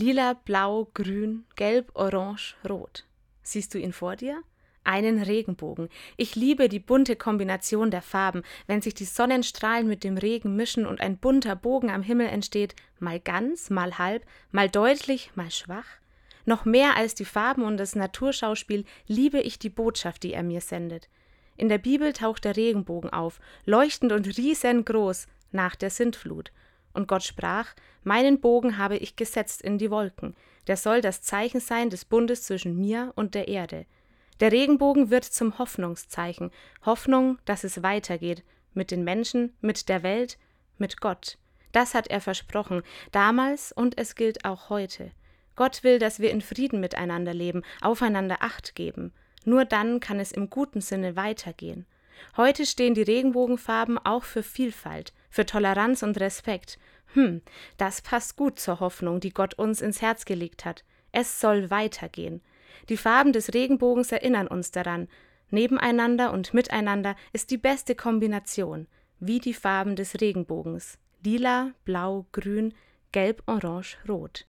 Lila, blau, grün, gelb, orange, rot. Siehst du ihn vor dir? Einen Regenbogen. Ich liebe die bunte Kombination der Farben, wenn sich die Sonnenstrahlen mit dem Regen mischen und ein bunter Bogen am Himmel entsteht, mal ganz, mal halb, mal deutlich, mal schwach. Noch mehr als die Farben und das Naturschauspiel liebe ich die Botschaft, die er mir sendet. In der Bibel taucht der Regenbogen auf, leuchtend und riesengroß, nach der Sintflut. Und Gott sprach: Meinen Bogen habe ich gesetzt in die Wolken, der soll das Zeichen sein des Bundes zwischen mir und der Erde. Der Regenbogen wird zum Hoffnungszeichen, Hoffnung, dass es weitergeht, mit den Menschen, mit der Welt, mit Gott. Das hat er versprochen, damals und es gilt auch heute. Gott will, dass wir in Frieden miteinander leben, aufeinander Acht geben. Nur dann kann es im guten Sinne weitergehen. Heute stehen die Regenbogenfarben auch für Vielfalt, für Toleranz und Respekt. Hm, das passt gut zur Hoffnung, die Gott uns ins Herz gelegt hat. Es soll weitergehen. Die Farben des Regenbogens erinnern uns daran. Nebeneinander und miteinander ist die beste Kombination, wie die Farben des Regenbogens. Lila, Blau, Grün, Gelb, Orange, Rot.